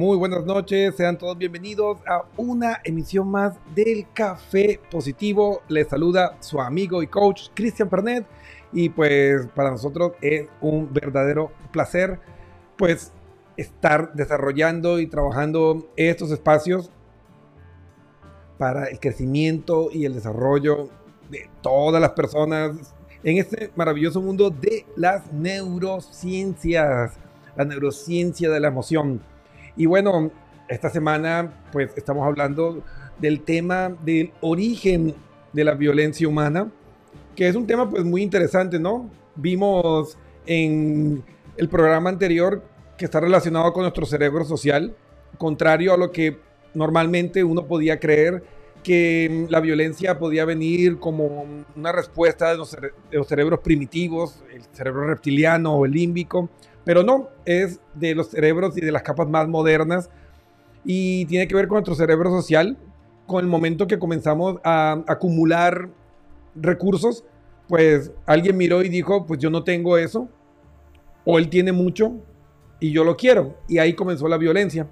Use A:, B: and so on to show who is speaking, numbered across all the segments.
A: Muy, buenas noches. Sean todos bienvenidos a una emisión más del Café Positivo. Les saluda su amigo y coach Cristian Pernet. Y pues para nosotros es un verdadero placer pues estar desarrollando y trabajando estos espacios para el crecimiento y el desarrollo de todas las personas en este maravilloso mundo de las neurociencias la neurociencia de la emoción. Y bueno, esta semana pues estamos hablando del tema del origen de la violencia humana, que es un tema pues muy interesante, ¿no? Vimos en el programa anterior que está relacionado con nuestro cerebro social, contrario a lo que normalmente uno podía creer que la violencia podía venir como una respuesta de los, cerebros primitivos, el cerebro reptiliano o el límbico, pero no, es de los cerebros y de las capas más modernas. Y tiene que ver con nuestro cerebro social, con el momento que comenzamos a acumular recursos, pues alguien miró y dijo, pues yo no tengo eso, o él tiene mucho y yo lo quiero, y ahí comenzó la violencia.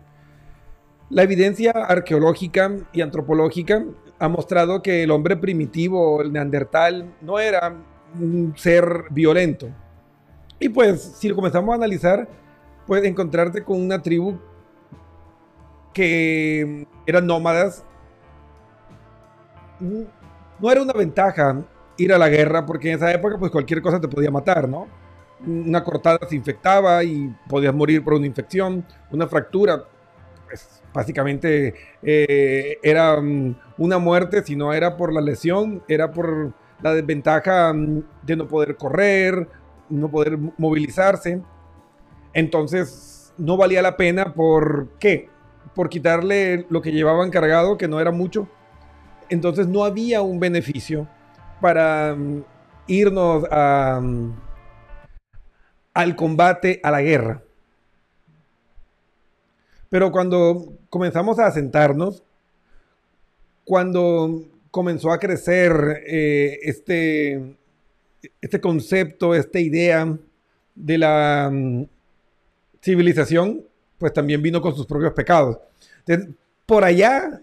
A: La evidencia arqueológica y antropológica ha mostrado que el hombre primitivo, el neandertal, no era un ser violento, y pues, si comenzamos a analizar, puedes encontrarte con una tribu que eran nómadas. No era una ventaja ir a la guerra, porque en esa época, pues cualquier cosa te podía matar, ¿no? Una cortada se infectaba y podías morir por una infección, una fractura, pues básicamente eh, era mm, una muerte, si no era por la lesión, era por la desventaja mm, de no poder correr no poder movilizarse. Entonces, no valía la pena. ¿Por qué? Por quitarle lo que llevaban cargado, que no era mucho. Entonces, no había un beneficio para mm, irnos a, mm, al combate, a la guerra. Pero cuando comenzamos a asentarnos, cuando comenzó a crecer eh, este, este concepto, esta idea de la mm, civilización, pues también vino con sus propios pecados. por allá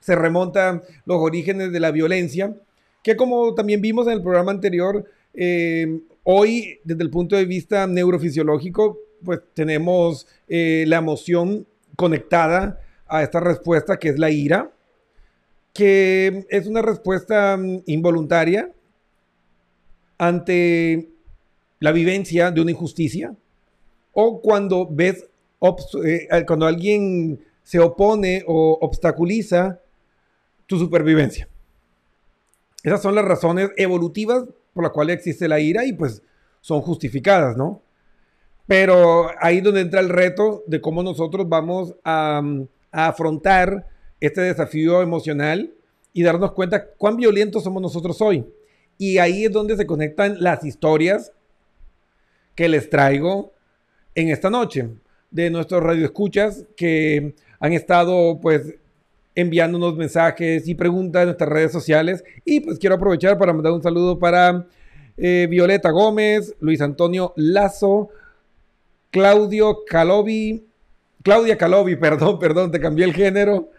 A: se remontan los orígenes de la violencia, que como también vimos en el programa anterior, eh, hoy desde el punto de vista neurofisiológico, pues tenemos eh, la emoción conectada a esta respuesta que es la ira, que es una respuesta mm, involuntaria, ante la vivencia de una injusticia o cuando ves, eh, cuando alguien se opone o obstaculiza tu supervivencia. Esas son las razones evolutivas por las cuales existe la ira y pues son justificadas, ¿no? Pero ahí donde entra el reto de cómo nosotros vamos a, a afrontar este desafío emocional y darnos cuenta cuán violentos somos nosotros hoy. Y ahí es donde se conectan las historias que les traigo en esta noche de nuestros radioescuchas que han estado pues enviándonos mensajes y preguntas en nuestras redes sociales. Y pues quiero aprovechar para mandar un saludo para eh, Violeta Gómez, Luis Antonio Lazo, Claudio Calovi, Claudia Calovi, perdón, perdón, te cambié el género.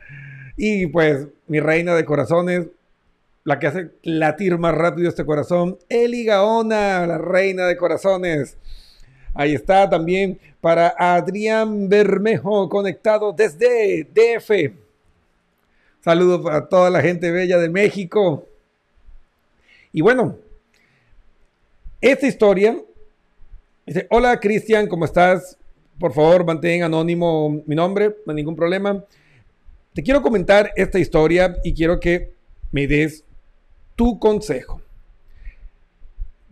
A: Y pues mi reina de corazones, la que hace latir más rápido este corazón, Eli Gaona, la reina de corazones. Ahí está también para Adrián Bermejo, conectado desde DF. Saludos para toda la gente bella de México. Y bueno, esta historia dice: Hola Cristian, ¿cómo estás? Por favor, mantén anónimo mi nombre, no hay ningún problema. Te quiero comentar esta historia y quiero que me des tu consejo.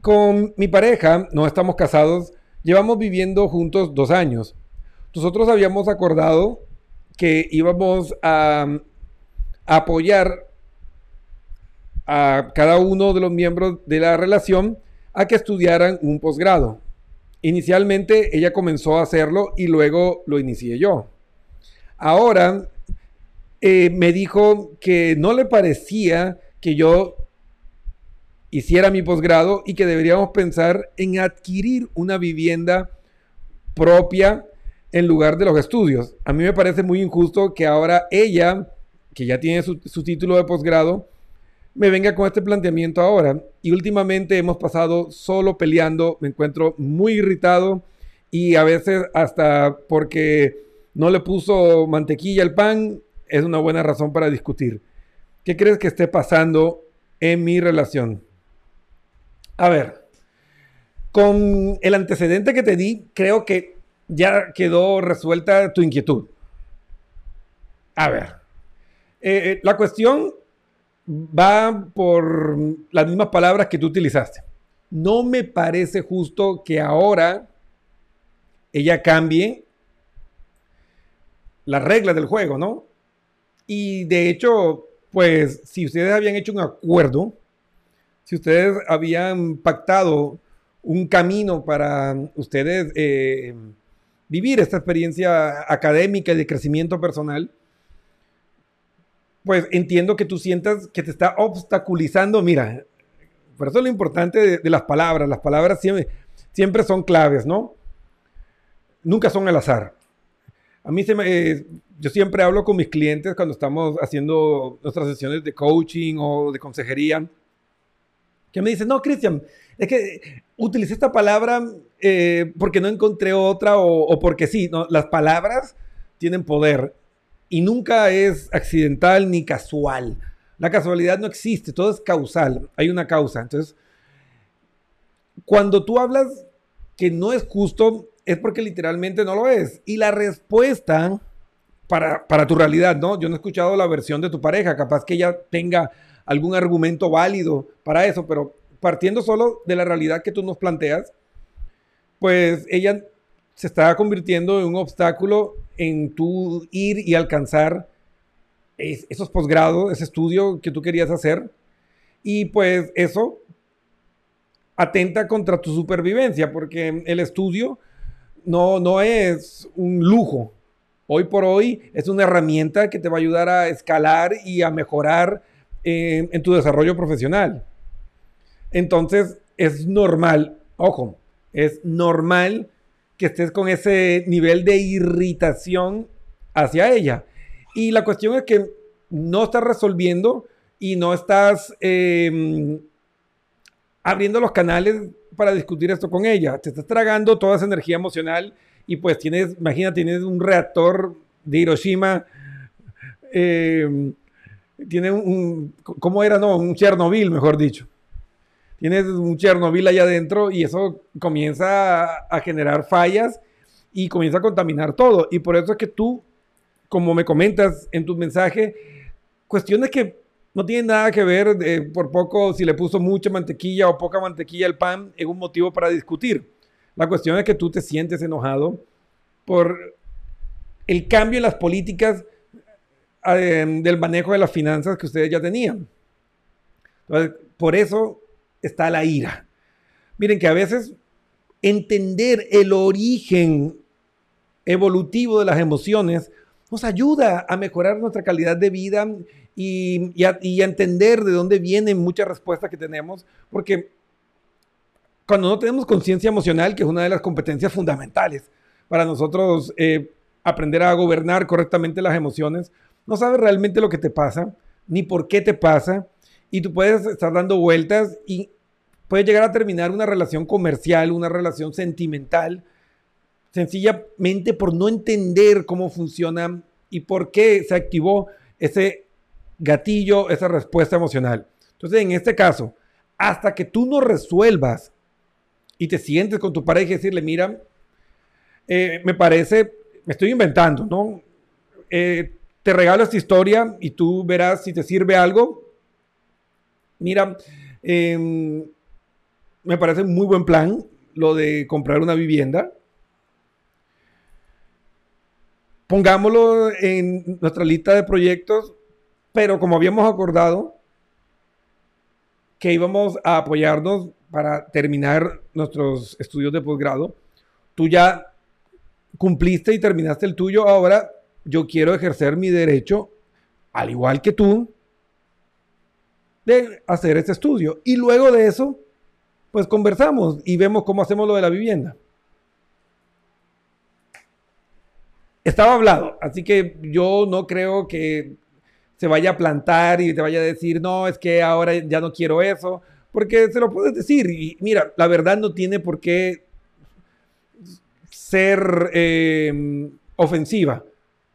A: Con mi pareja, no estamos casados, llevamos viviendo juntos dos años. Nosotros habíamos acordado que íbamos a, apoyar a cada uno de los miembros de la relación a que estudiaran un posgrado. Inicialmente ella comenzó a hacerlo y luego lo inicié yo. Ahora eh, me dijo que no le parecía que yo hiciera mi posgrado y que deberíamos pensar en adquirir una vivienda propia en lugar de los estudios. A mí me parece muy injusto que ahora ella, que ya tiene su, título de posgrado, me venga con este planteamiento ahora. Y últimamente hemos pasado solo peleando, me encuentro muy irritado y a veces hasta porque no le puso mantequilla al pan es una buena razón para discutir. ¿Qué crees que esté pasando en mi relación? A ver, con el antecedente que te di, creo que ya quedó resuelta tu inquietud. A ver, eh, eh, la cuestión va por las mismas palabras que tú utilizaste. No me parece justo que ahora ella cambie las reglas del juego, ¿no? Y de hecho, pues si ustedes habían hecho un acuerdo, si ustedes habían pactado un camino para ustedes eh, vivir esta experiencia académica y de crecimiento personal, pues entiendo que tú sientas que te está obstaculizando. Mira, por eso es lo importante de, las palabras. Las palabras siempre, son claves, ¿no? Nunca son al azar. A mí eh, yo siempre hablo con mis clientes cuando estamos haciendo nuestras sesiones de coaching o de consejería, que me dicen, no, Cristian, es que utilicé esta palabra eh, porque no encontré otra o, porque sí. Las palabras tienen poder y nunca es accidental ni casual. La casualidad no existe, todo es causal, hay una causa. Entonces, cuando tú hablas que no es justo, es porque literalmente no lo es. Y la respuesta para, para tu realidad, ¿no? Yo no he escuchado la versión de tu pareja, capaz que ella tenga algún argumento válido para eso, pero partiendo solo de la realidad que tú nos planteas, pues ella se está convirtiendo en un obstáculo en tu ir y alcanzar esos posgrados, ese estudio que tú querías hacer. Y pues eso atenta contra tu supervivencia, porque el estudio no, no es un lujo. Hoy por hoy es una herramienta que te va a ayudar a escalar y a mejorar eh, en tu desarrollo profesional. Entonces, es normal, ojo, es normal que estés con ese nivel de irritación hacia ella. Y la cuestión es que no estás resolviendo y no estás em, abriendo los canales para discutir esto con ella. Te estás tragando toda esa energía emocional y pues tienes, imagina, tienes un reactor de Hiroshima, eh, tiene un, ¿cómo era? No, un Chernobyl, mejor dicho tienes un Chernobyl allá adentro y eso comienza a, generar fallas y comienza a contaminar todo. Y por eso es que tú, como me comentas en tu mensaje, cuestiones que no tienen nada que ver de, por poco si le puso mucha mantequilla o poca mantequilla al pan, es un motivo para discutir. La cuestión es que tú te sientes enojado por el cambio en las políticas eh, del manejo de las finanzas que ustedes ya tenían. Por eso está la ira. Miren que a veces entender el origen evolutivo de las emociones nos ayuda a mejorar nuestra calidad de vida y, a, entender de dónde vienen muchas respuestas que tenemos, porque cuando no tenemos conciencia emocional, que es una de las competencias fundamentales para nosotros eh, aprender a gobernar correctamente las emociones, no sabes realmente lo que te pasa, ni por qué te pasa, y tú puedes estar dando vueltas y puedes llegar a terminar una relación comercial, una relación sentimental, sencillamente por no entender cómo funciona y por qué se activó ese gatillo, esa respuesta emocional. Entonces, en este caso, hasta que tú no resuelvas y te sientes con tu pareja y decirle, mira, eh, me parece, me estoy inventando, ¿no? Eh, te regalo esta historia y tú verás si te sirve algo Mira, em, me parece muy buen plan lo de comprar una vivienda. Pongámoslo en nuestra lista de proyectos, pero como habíamos acordado que íbamos a apoyarnos para terminar nuestros estudios de posgrado, tú ya cumpliste y terminaste el tuyo, ahora yo quiero ejercer mi derecho, al igual que tú, de hacer este estudio. Y luego de eso, pues conversamos y vemos cómo hacemos lo de la vivienda. estaba hablado, así que yo no creo que se vaya a plantar y te vaya a decir, no, es que ahora ya no quiero eso, porque se lo puedes decir. Y mira, la verdad no tiene por qué ser eh, ofensiva.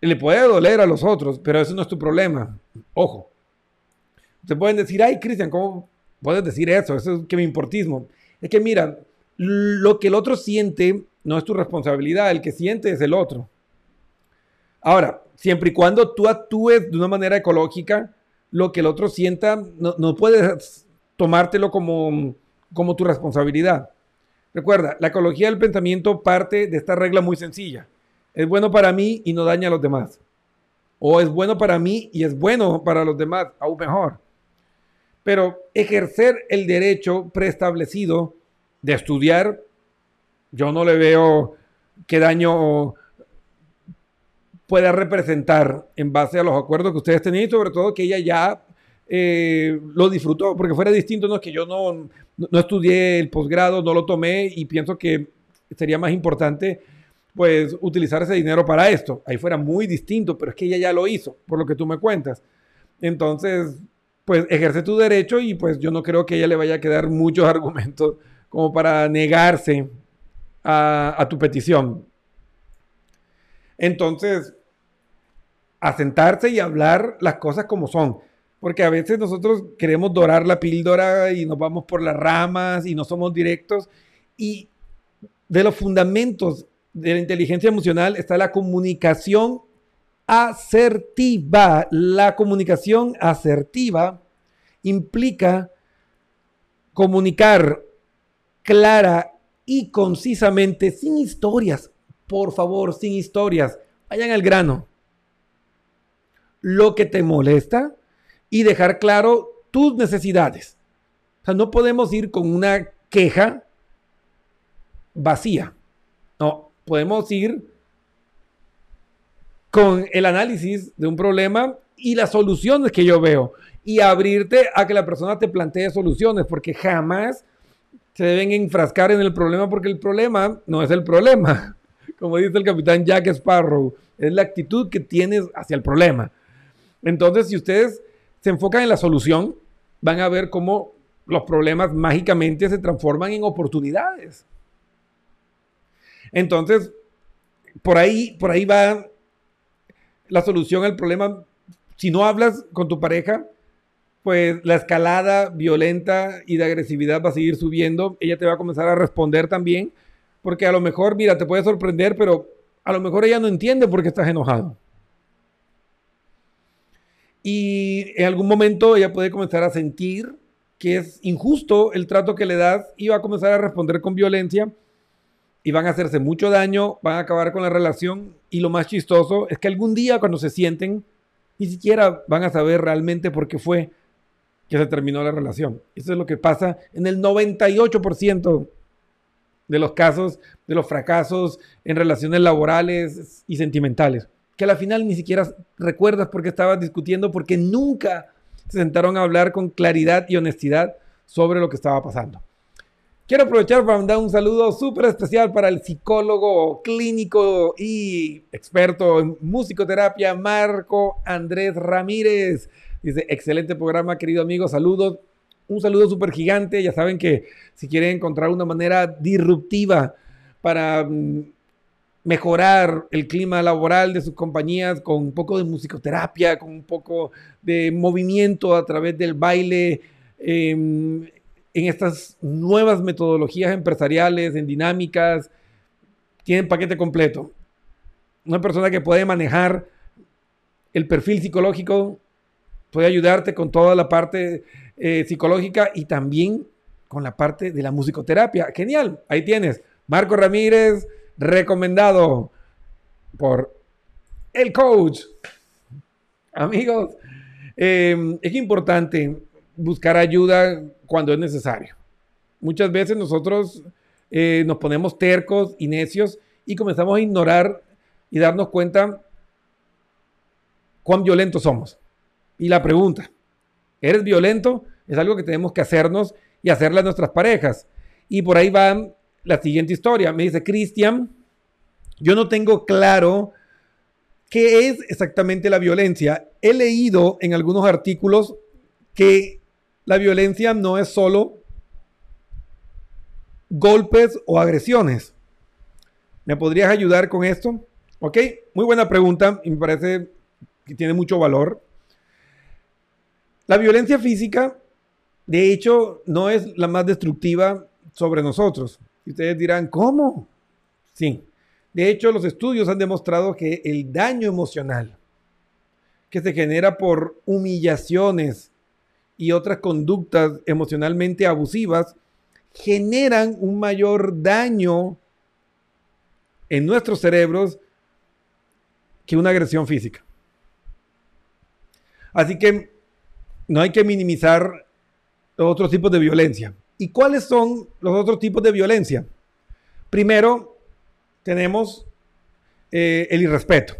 A: Le puede doler a los otros, pero eso no es tu problema. Ojo. Te pueden decir, ay, Cristian, ¿cómo puedes decir eso? Eso es que me importismo. Es que mira, lo que el otro siente no es tu responsabilidad, el que siente es el otro. Ahora, siempre y cuando tú actúes de una manera ecológica, lo que el otro sienta no, puedes tomártelo como, como tu responsabilidad. Recuerda, la ecología del pensamiento parte de esta regla muy sencilla. Es bueno para mí y no daña a los demás. O es bueno para mí y es bueno para los demás, aún mejor. Pero ejercer el derecho preestablecido de estudiar, yo no le veo qué daño pueda representar en base a los acuerdos que ustedes tenían y sobre todo que ella ya eh, lo disfrutó, porque fuera distinto, no es que yo no, no estudié el posgrado, no lo tomé y pienso que sería más importante pues utilizar ese dinero para esto. Ahí fuera muy distinto, pero es que ella ya lo hizo, por lo que tú me cuentas. Entonces, pues ejerce tu derecho y pues yo no creo que ella le vaya a quedar muchos argumentos como para negarse a tu petición. Entonces, a sentarse y hablar las cosas como son. Porque a veces nosotros queremos dorar la píldora y nos vamos por las ramas y no somos directos. Y de los fundamentos de la inteligencia emocional está la comunicación asertiva. La comunicación asertiva implica comunicar clara y concisamente, sin historias, por favor, sin historias, vayan al grano. Lo que te molesta y dejar claro tus necesidades. O sea, no podemos ir con una queja vacía. Podemos ir con el análisis de un problema y las soluciones que yo veo y abrirte a que la persona te plantee soluciones, porque jamás se deben enfrascar en el problema porque el problema no es el problema como dice el capitán Jack Sparrow, es la actitud que tienes hacia el problema. Entonces, si ustedes se enfocan en la solución, van a ver cómo los problemas mágicamente se transforman en oportunidades. Entonces, por ahí, por ahí va la solución al problema. Si no hablas con tu pareja, pues la escalada violenta y de agresividad va a seguir subiendo. Ella te va a comenzar a responder también porque a lo mejor, mira, te puede sorprender, pero a lo mejor ella no entiende por qué estás enojado. Y en algún momento ella puede comenzar a sentir que es injusto el trato que le das y va a comenzar a responder con violencia y van a hacerse mucho daño, van a acabar con la relación y lo más chistoso es que algún día cuando se sienten, ni siquiera van a saber realmente por qué fue que se terminó la relación. Eso es lo que pasa en el 98% de los casos, de los fracasos en relaciones laborales y sentimentales, que a la final ni siquiera recuerdas por qué estabas discutiendo, porque nunca se sentaron a hablar con claridad y honestidad sobre lo que estaba pasando. Quiero aprovechar para mandar un saludo súper especial para el psicólogo clínico y experto en musicoterapia, Marco Andrés Ramírez. Dice, excelente programa, querido amigo, saludos un saludo súper gigante. Ya saben que si quieren encontrar una manera disruptiva para mm, mejorar el clima laboral de sus compañías con un poco de musicoterapia, con un poco de movimiento a través del baile, em, en estas nuevas metodologías empresariales, en dinámicas, tienen paquete completo. Una persona que puede manejar el perfil psicológico, puede ayudarte con toda la parte eh, psicológica y también con la parte de la musicoterapia. Genial, ahí tienes. Marco Ramírez, recomendado por el coach. Amigos, em, es importante buscar ayuda cuando es necesario. Muchas veces nosotros eh, nos ponemos tercos y necios y comenzamos a ignorar y darnos cuenta cuán violentos somos. Y la pregunta, ¿Eres violento? Es algo que tenemos que hacernos y hacerle a nuestras parejas. Y por ahí va la siguiente historia. Me dice, Cristian, yo no tengo claro ¿qué es exactamente la violencia? He leído en algunos artículos que la violencia no es solo golpes o agresiones. ¿Me podrías ayudar con esto? Ok, muy buena pregunta y me parece que tiene mucho valor. La violencia física, de hecho, no es la más destructiva sobre nosotros. Y ustedes dirán, ¿cómo? Sí. De hecho, los estudios han demostrado que el daño emocional que se genera por humillaciones y otras conductas emocionalmente abusivas generan un mayor daño en nuestros cerebros que una agresión física. Así que no hay que minimizar los otros tipos de violencia. ¿Y cuáles son los otros tipos de violencia? Primero, tenemos eh, el irrespeto.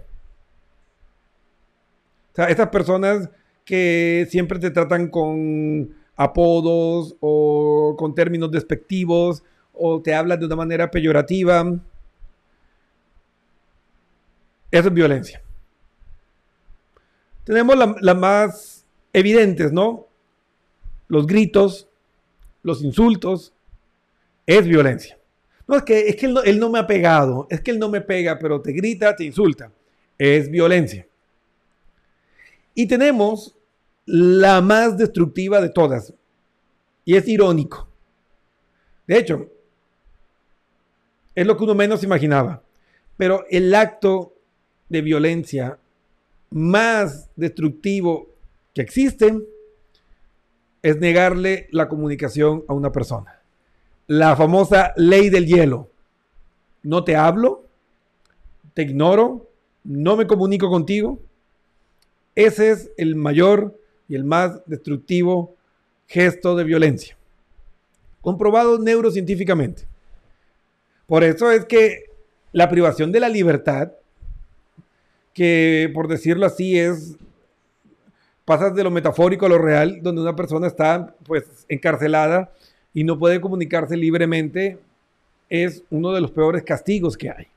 A: O sea, estas personas que siempre te tratan con apodos o con términos despectivos o te hablan de una manera peyorativa. Eso es violencia. Tenemos las más evidentes, ¿no? Los gritos, los insultos, es violencia. No, es que, es que él, no, me ha pegado, es que él no me pega, pero te grita, te insulta. Es violencia. Y tenemos la más destructiva de todas. Y es irónico. De hecho, es lo que uno menos imaginaba. Pero el acto de violencia más destructivo que existe es negarle la comunicación a una persona. La famosa ley del hielo. No te hablo, te ignoro, no me comunico contigo. Ese es el mayor y el más destructivo gesto de violencia. Comprobado neurocientíficamente. Por eso es que la privación de la libertad, que por decirlo así es pasas de lo metafórico a lo real, donde una persona está pues encarcelada y no puede comunicarse libremente, es uno de los peores castigos que hay.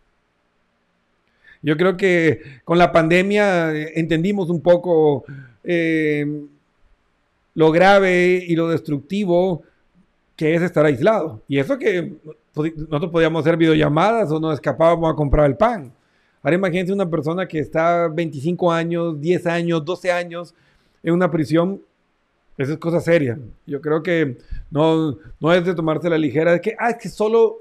A: Yo creo que con la pandemia eh, entendimos un poco eh, lo grave y lo destructivo que es estar aislado. Y eso que nosotros podíamos hacer videollamadas o nos escapábamos a comprar el pan. Ahora imagínense una persona que está 25 años, 10 años, 12 años en una prisión, esa es cosa seria. Yo creo que no, no es de tomarse la ligera, es que, ah, es que solo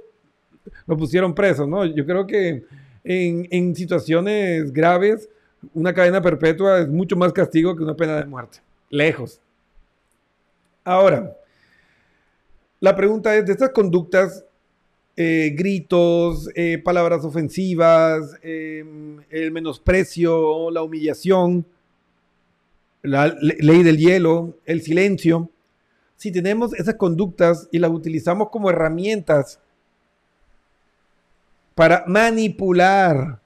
A: lo pusieron preso, ¿no? Yo creo que en, en situaciones graves, una cadena perpetua es mucho más castigo que una pena de muerte. Lejos. Ahora, la pregunta es, de estas conductas, eh, gritos, eh, palabras ofensivas, em, el menosprecio, la humillación, la ley del hielo, el silencio, si tenemos esas conductas y las utilizamos como herramientas para manipular,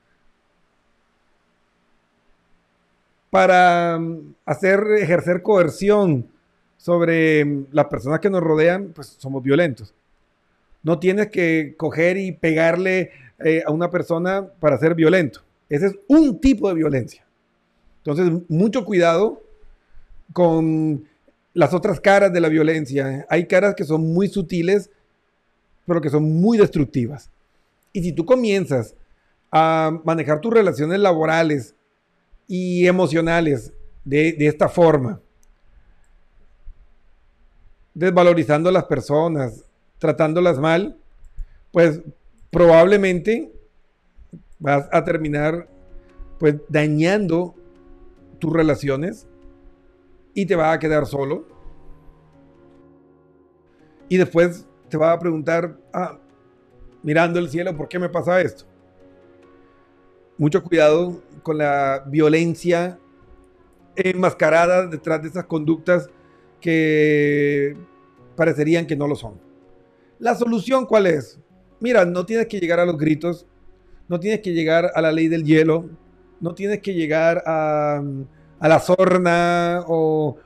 A: para mm, hacer ejercer coerción sobre mm, las personas que nos rodean, pues somos violentos. No tienes que coger y pegarle eh, a una persona para ser violento. Ese es un tipo de violencia. Entonces, mucho cuidado con las otras caras de la violencia. Hay caras que son muy sutiles, pero que son muy destructivas. Y si tú comienzas a manejar tus relaciones laborales y emocionales de, esta forma, desvalorizando a las personas, tratándolas mal, pues probablemente vas a terminar pues dañando tus relaciones y te va a quedar solo. Y después te va a preguntar, ah, mirando el cielo, ¿por qué me pasa esto? Mucho cuidado con la violencia enmascarada detrás de esas conductas que parecerían que no lo son. La solución cuál es? Mira, no tienes que llegar a los gritos, no tienes que llegar a la ley del hielo, no tienes que llegar a la sorna o,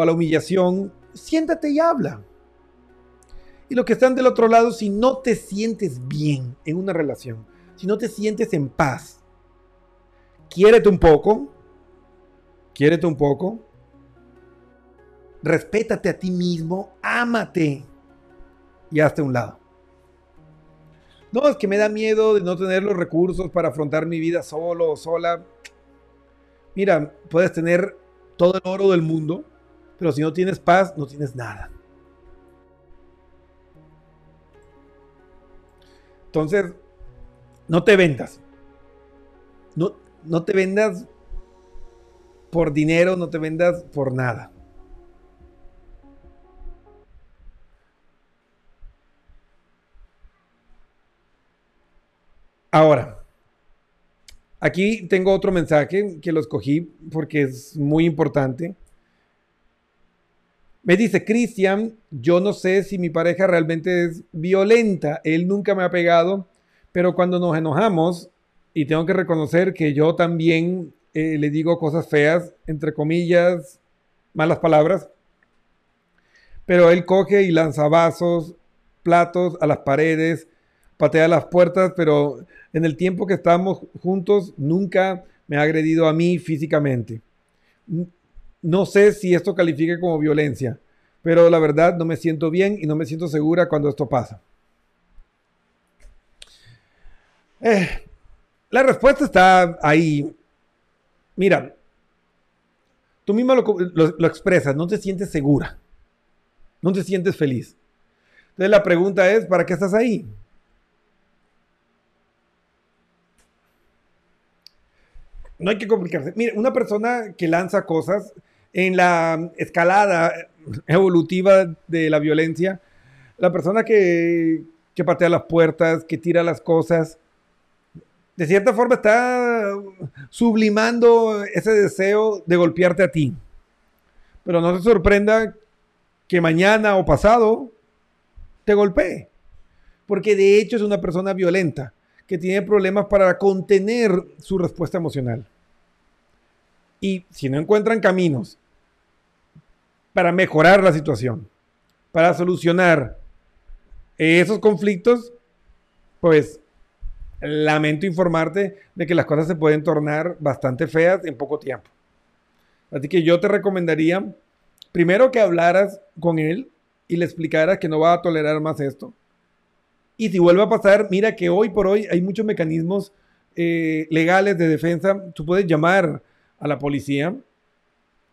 A: a la humillación, siéntate y habla. Y los que están del otro lado, si no te sientes bien en una relación, si no te sientes en paz, quiérete un poco, quiérete un poco, respétate a ti mismo, ámate y hazte un lado. No, es que me da miedo de no tener los recursos para afrontar mi vida solo o sola. Mira, puedes tener todo el oro del mundo, pero si no tienes paz, no tienes nada. Entonces, no te vendas. No, no te vendas por dinero, no te vendas por nada. Ahora, aquí tengo otro mensaje que lo escogí porque es muy importante. Me dice, Cristian, yo no sé si mi pareja realmente es violenta. Él nunca me ha pegado, pero cuando nos enojamos, y tengo que reconocer que yo también eh, le digo cosas feas, entre comillas, malas palabras, pero él coge y lanza vasos, platos a las paredes, patea las puertas, pero en el tiempo que estamos juntos nunca me ha agredido a mí físicamente. No sé si esto califique como violencia, pero la verdad no me siento bien y no me siento segura cuando esto pasa. Eh, la respuesta está ahí. Mira, tú misma lo, lo, expresas, no te sientes segura, no te sientes feliz. Entonces la pregunta es, ¿para qué estás ahí? No hay que complicarse. Mira, una persona que lanza cosas en la escalada evolutiva de la violencia, la persona que, que patea las puertas, que tira las cosas, de cierta forma está sublimando ese deseo de golpearte a ti. Pero no te sorprenda que mañana o pasado te golpee. Porque de hecho es una persona violenta que tiene problemas para contener su respuesta emocional. Y si no encuentran caminos para mejorar la situación, para solucionar esos conflictos, pues lamento informarte de que las cosas se pueden tornar bastante feas en poco tiempo. Así que yo te recomendaría, primero que hablaras con él y le explicaras que no va a tolerar más esto. Y si vuelve a pasar, mira que hoy por hoy hay muchos mecanismos eh, legales de defensa. Tú puedes llamar a la policía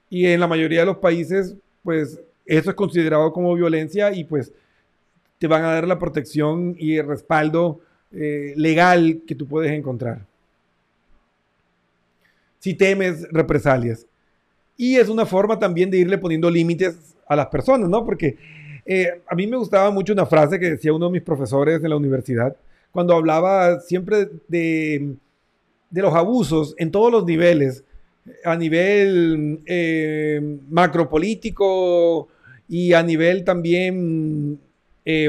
A: y en la mayoría de los países, pues eso es considerado como violencia y pues te van a dar la protección y el respaldo eh, legal que tú puedes encontrar. Si temes represalias. Y es una forma también de irle poniendo límites a las personas, ¿no? Porque eh, a mí me gustaba mucho una frase que decía uno de mis profesores en la universidad, cuando hablaba siempre de, los abusos en todos los niveles, a nivel eh, macropolítico y a nivel también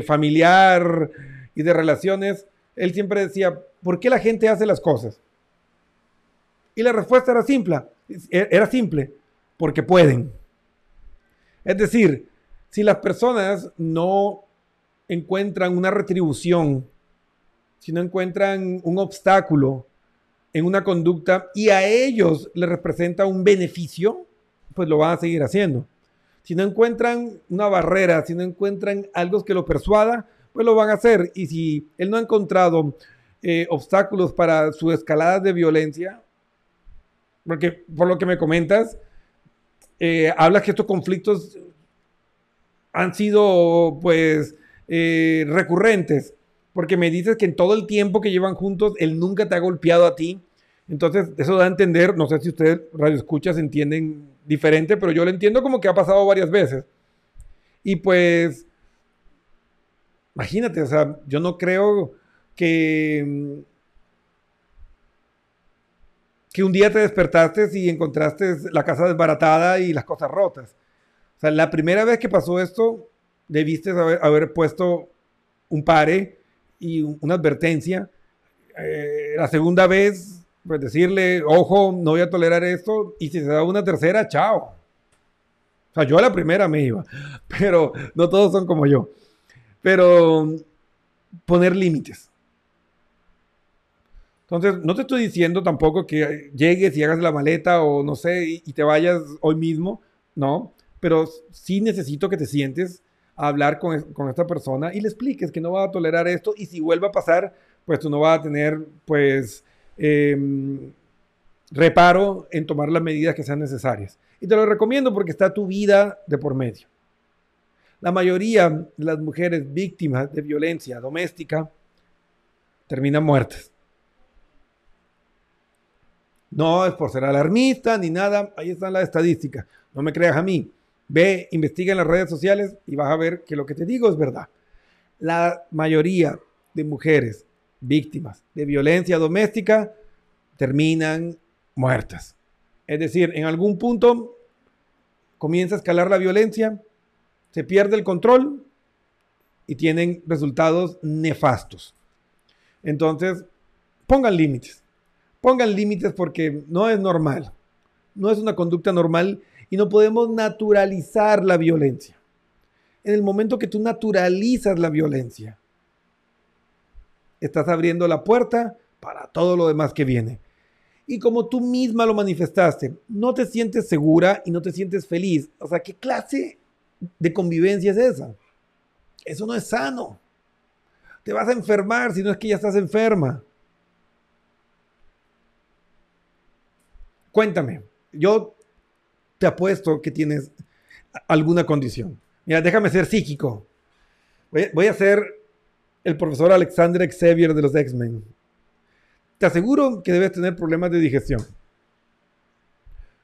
A: familiar y de relaciones, él siempre decía, ¿por qué la gente hace las cosas? Y la respuesta era simple, era simple, porque pueden. Es decir, si las personas no encuentran una retribución, si no encuentran un obstáculo en una conducta y a ellos les representa un beneficio, pues lo van a seguir haciendo. Si no encuentran una barrera, si no encuentran algo que lo persuada, pues lo van a hacer. Y si él no ha encontrado eh, obstáculos para su escalada de violencia, porque por lo que me comentas, eh, hablas que estos conflictos han sido pues eh, recurrentes, porque me dices que en todo el tiempo que llevan juntos, él nunca te ha golpeado a ti. Entonces, eso da a entender, no sé si ustedes, radio escuchas, entienden diferente, pero yo lo entiendo como que ha pasado varias veces. Y pues Imagínate, o sea, yo no creo que, que un día te despertaste y encontraste la casa desbaratada y las cosas rotas. O sea, la primera vez que pasó esto, debiste haber, puesto un pare y una advertencia. Eh, la segunda vez, pues decirle, ojo, no voy a tolerar esto. Y si se da una tercera, chao. O sea, yo a la primera me iba, pero no todos son como yo. Pero poner límites. Entonces, no te estoy diciendo tampoco que llegues y hagas la maleta o no sé, y, te vayas hoy mismo, no, pero sí necesito que te sientes a hablar con, con, esta persona y le expliques que no va a tolerar esto y si vuelve a pasar, pues tú no vas a tener, pues, em, reparo en tomar las medidas que sean necesarias. Y te lo recomiendo porque está tu vida de por medio. La mayoría de las mujeres víctimas de violencia doméstica terminan muertas. No es por ser alarmista ni nada, ahí están las estadísticas. No me creas a mí. Ve, investiga en las redes sociales y vas a ver que lo que te digo es verdad. La mayoría de mujeres víctimas de violencia doméstica terminan muertas. Es decir, en algún punto comienza a escalar la violencia, se pierde el control y tienen resultados nefastos. Entonces, pongan límites. Pongan límites porque no es normal. No es una conducta normal y no podemos naturalizar la violencia. En el momento que tú naturalizas la violencia, estás abriendo la puerta para todo lo demás que viene. Y como tú misma lo manifestaste, no te sientes segura y no te sientes feliz. O sea, ¿qué clase de convivencia es esa? Eso no es sano. Te vas a enfermar si no es que ya estás enferma. Cuéntame, yo te apuesto que tienes alguna condición. Mira, déjame ser psíquico. Voy, a ser el profesor Alexander Xavier de los X-Men. Te aseguro que debes tener problemas de digestión.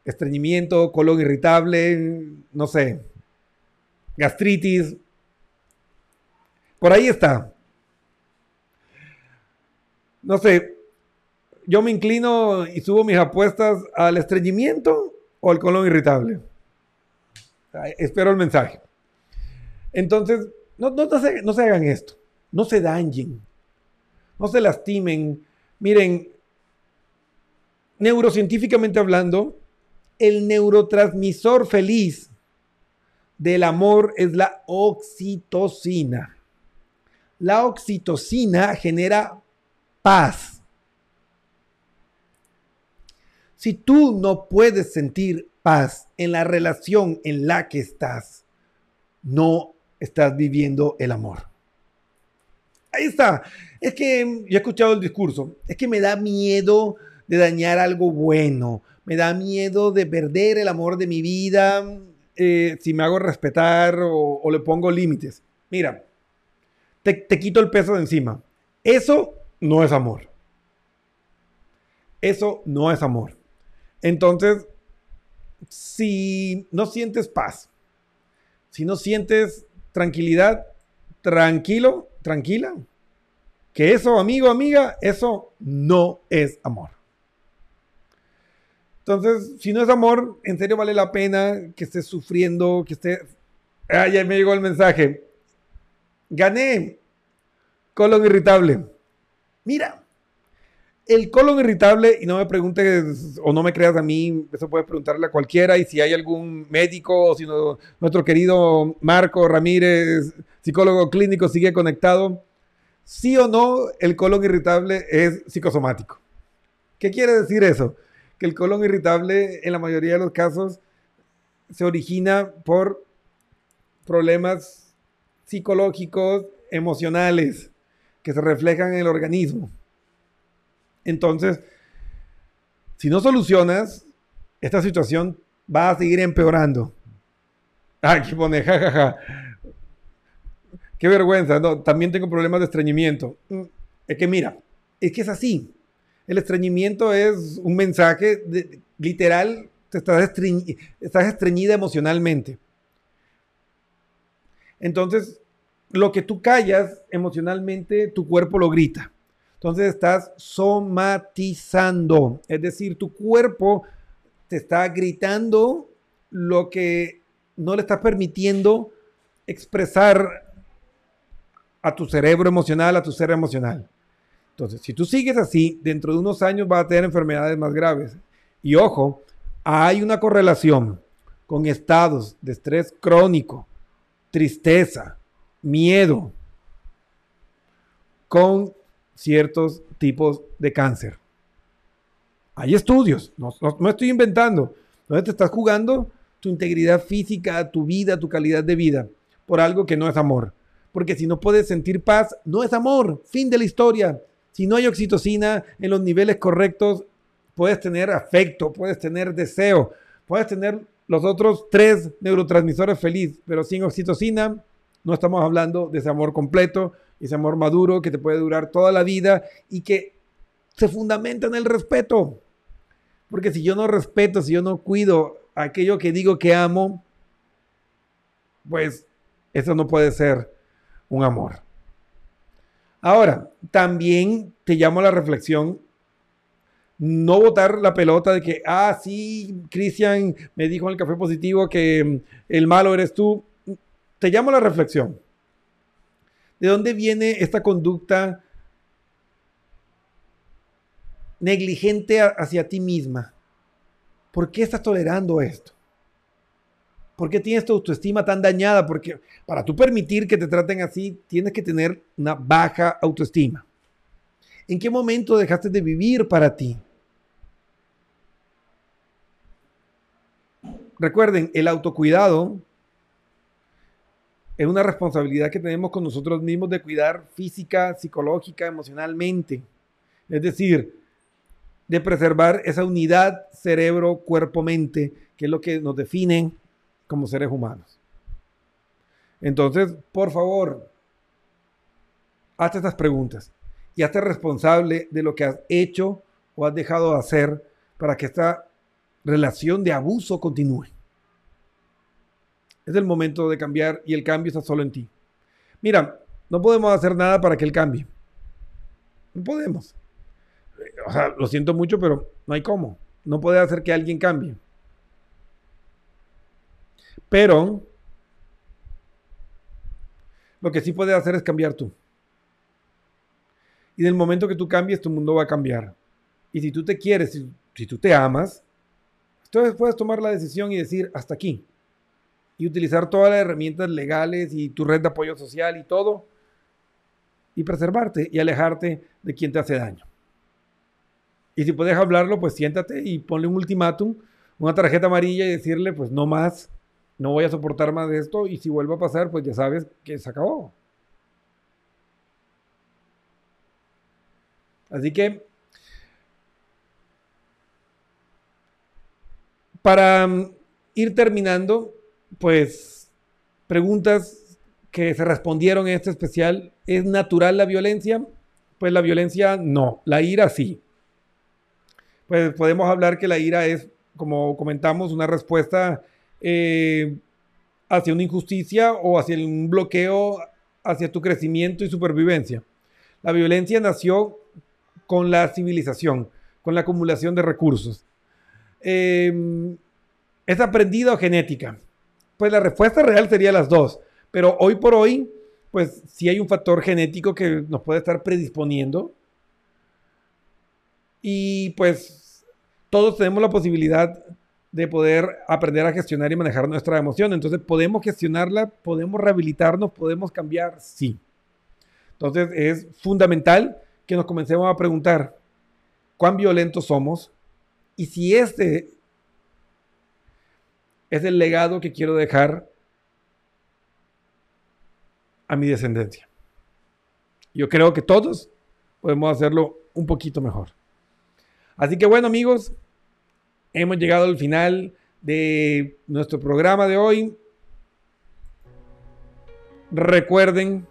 A: Estreñimiento, colon irritable, no sé, gastritis. Por ahí está. No sé, yo me inclino y subo mis apuestas al estreñimiento o al colon irritable. Espero el mensaje. Entonces, no, se, no se hagan esto. No se dañen. No se lastimen. Miren, neurocientíficamente hablando, el neurotransmisor feliz del amor es la oxitocina. La oxitocina genera paz. Si tú no puedes sentir paz en la relación en la que estás, no estás viviendo el amor. Ahí está. Es que yo he escuchado el discurso. Es que me da miedo de dañar algo bueno. Me da miedo de perder el amor de mi vida eh, si me hago respetar o, le pongo límites. Mira, te, te quito el peso de encima. Eso no es amor. Eso no es amor. Entonces, si no sientes paz, si no sientes tranquilidad, tranquilo, tranquila, que eso, amigo, amiga, eso no es amor. Entonces, si no es amor, en serio vale la pena que estés sufriendo, que estés... Ah, ya me llegó el mensaje. Gané. Colon irritable. Mira, el colon irritable, y no me preguntes o no me creas a mí, eso puedes preguntarle a cualquiera, y si hay algún médico o si nuestro querido Marco Ramírez, psicólogo clínico, sigue conectado, sí o no, el colon irritable es psicosomático. ¿Qué quiere decir eso? Que el colon irritable en la mayoría de los casos se origina por problemas psicológicos, emocionales, que se reflejan en el organismo. Entonces, si no solucionas, esta situación va a seguir empeorando. Aquí pone, jajaja. Qué vergüenza. No, también tengo problemas de estreñimiento. Mm, es que mira, es que es así. El estreñimiento es un mensaje literal, te estás, estás estreñida emocionalmente. Entonces, lo que tú callas emocionalmente, tu cuerpo lo grita. Entonces estás somatizando, es decir, tu cuerpo te está gritando lo que no le estás permitiendo expresar a tu cerebro emocional, a tu ser emocional. Entonces, si tú sigues así, dentro de unos años vas a tener enfermedades más graves. Y ojo, hay una correlación con estados de estrés crónico, tristeza, miedo, con ciertos tipos de cáncer. Hay estudios, no, estoy inventando. ¿Dónde te estás jugando tu integridad física, tu vida, tu calidad de vida por algo que no es amor? Porque si no puedes sentir paz, no es amor. Fin de la historia. Si no hay oxitocina en los niveles correctos, puedes tener afecto, puedes tener deseo, puedes tener los otros tres neurotransmisores feliz, pero sin oxitocina no estamos hablando de ese amor completo, ese amor maduro que te puede durar toda la vida y que se fundamenta en el respeto. Porque si yo no respeto, si yo no cuido aquello que digo que amo, pues eso no puede ser un amor. Ahora, también te llamo a la reflexión no botar la pelota de que, ah, sí, Cristian me dijo en el café positivo que mm, el malo eres tú. Te llamo a la reflexión. ¿De dónde viene esta conducta negligente hacia ti misma? ¿Por qué estás tolerando esto? ¿Por qué tienes tu autoestima tan dañada? Porque para tú permitir que te traten así, tienes que tener una baja autoestima. ¿En qué momento dejaste de vivir para ti? Recuerden, el autocuidado es una responsabilidad que tenemos con nosotros mismos de cuidar física, psicológica, emocionalmente. Es decir, de preservar esa unidad cerebro, cuerpo, mente, que es lo que nos define como seres humanos. Entonces, por favor, hazte estas preguntas y hazte responsable de lo que has hecho o has dejado de hacer para que esta relación de abuso continúe. Es el momento de cambiar y el cambio está solo en ti. Mira, no podemos hacer nada para que él cambie. No podemos. O sea, lo siento mucho, pero no hay cómo. No puede hacer que alguien cambie. Pero lo que sí puede hacer es cambiar tú. Y en el momento que tú cambies, tu mundo va a cambiar. Y si tú te quieres, si, si tú te amas, entonces puedes tomar la decisión y decir hasta aquí. Y utilizar todas las herramientas legales y tu red de apoyo social y todo. Y preservarte y alejarte de quien te hace daño. Y si puedes hablarlo, pues siéntate y ponle un ultimátum, una tarjeta amarilla y decirle, pues no más, no voy a soportar más de esto. Y si vuelve a pasar, pues ya sabes que se acabó. Así que Para mm, ir terminando, pues preguntas que se respondieron en este especial. ¿Es natural la violencia? Pues la violencia no, la ira sí. Pues podemos hablar que la ira es, como comentamos, una respuesta eh, hacia una injusticia o hacia un bloqueo hacia tu crecimiento y supervivencia. La violencia nació con la civilización, con la acumulación de recursos. Em, ¿Es aprendida o genética? Pues la respuesta real sería las dos. Pero hoy por hoy, pues sí hay un factor genético que nos puede estar predisponiendo. Y pues todos tenemos la posibilidad de poder aprender a gestionar y manejar nuestra emoción. Entonces, ¿podemos gestionarla? ¿Podemos rehabilitarnos? ¿Podemos cambiar? Sí. Entonces, es fundamental que nos comencemos a preguntar cuán violentos somos y si este es el legado que quiero dejar a mi descendencia. Yo creo que todos podemos hacerlo un poquito mejor. Así que bueno amigos, hemos llegado al final de nuestro programa de hoy. Recuerden,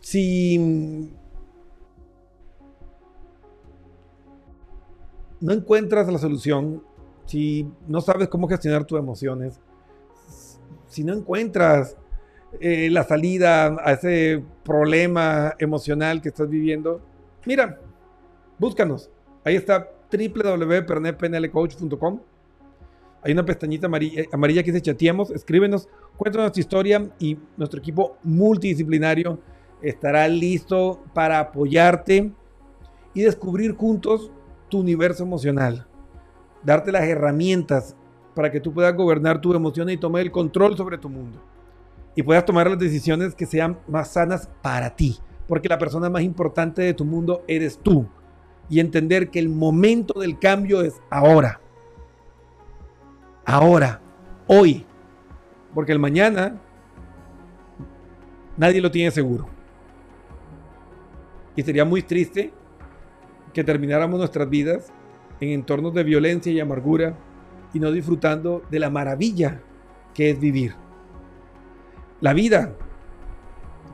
A: si no encuentras la solución, si no sabes cómo gestionar tus emociones, si no encuentras eh, la salida a ese problema emocional que estás viviendo, mira, búscanos. Ahí está www.pernetpnlcoach.com. Hay una pestañita amarilla, amarilla que dice chateemos, escríbenos, cuéntanos tu historia y nuestro equipo multidisciplinario estará listo para apoyarte y descubrir juntos universo emocional, darte las herramientas para que tú puedas gobernar tus emociones y tomar el control sobre tu mundo. y puedas tomar las decisiones que sean más sanas para ti. Porque la persona más importante de tu mundo eres tú. Y entender que el momento del cambio es ahora. Ahora, hoy. Porque el mañana nadie lo tiene seguro. Y sería muy triste que termináramos nuestras vidas en entornos de violencia y amargura y no disfrutando de la maravilla que es vivir. La vida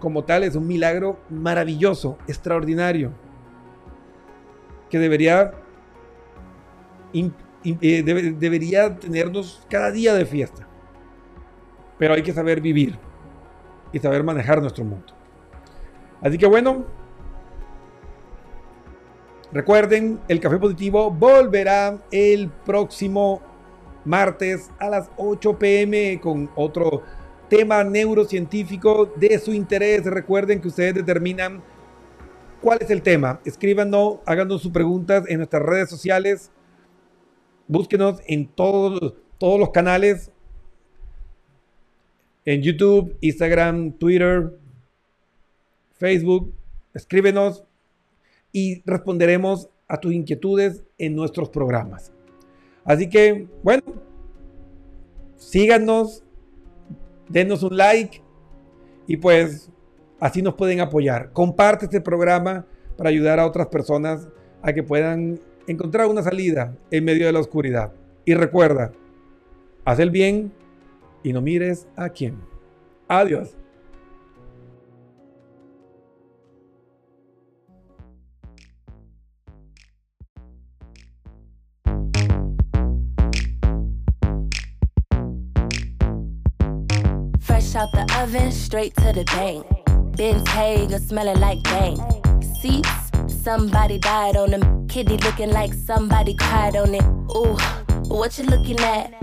A: como tal es un milagro maravilloso, extraordinario, que debería, eh, debería tenernos cada día de fiesta. Pero hay que saber vivir y saber manejar nuestro mundo. Así que bueno, recuerden, el Café Positivo volverá el próximo martes a las 8 pm con otro tema neurocientífico de su interés. Recuerden que ustedes determinan cuál es el tema. Escríbanos, háganos sus preguntas en nuestras redes sociales. Búsquenos en todos, todos los canales. En YouTube, Instagram, Twitter, Facebook. Escríbenos y responderemos a tus inquietudes en nuestros programas. Así que, bueno, síganos, denos un like y pues así nos pueden apoyar. Comparte este programa para ayudar a otras personas a que puedan encontrar una salida en medio de la oscuridad. Y recuerda, haz el bien y no mires a quién. Adiós.
B: out the oven, straight to the bank. Ben's Hager smelling like bank. Seats, somebody died on them. Kitty looking like somebody cried on it. Ooh, what you looking at?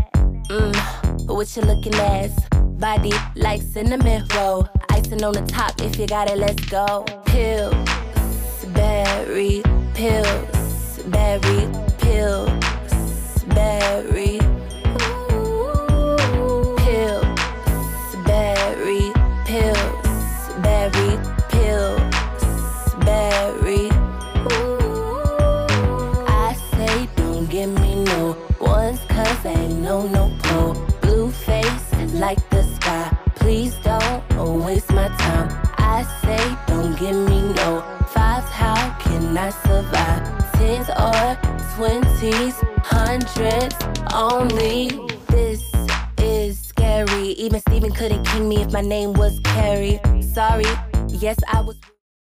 B: Mmm, what you looking at? Body like cinnamon roll. Icing on the top, if you got it, let's go. Pills, berry, pills, berry, pills, berry. Only. This is scary. Even Steven couldn't king me if my name was Carrie. Sorry, yes, I was.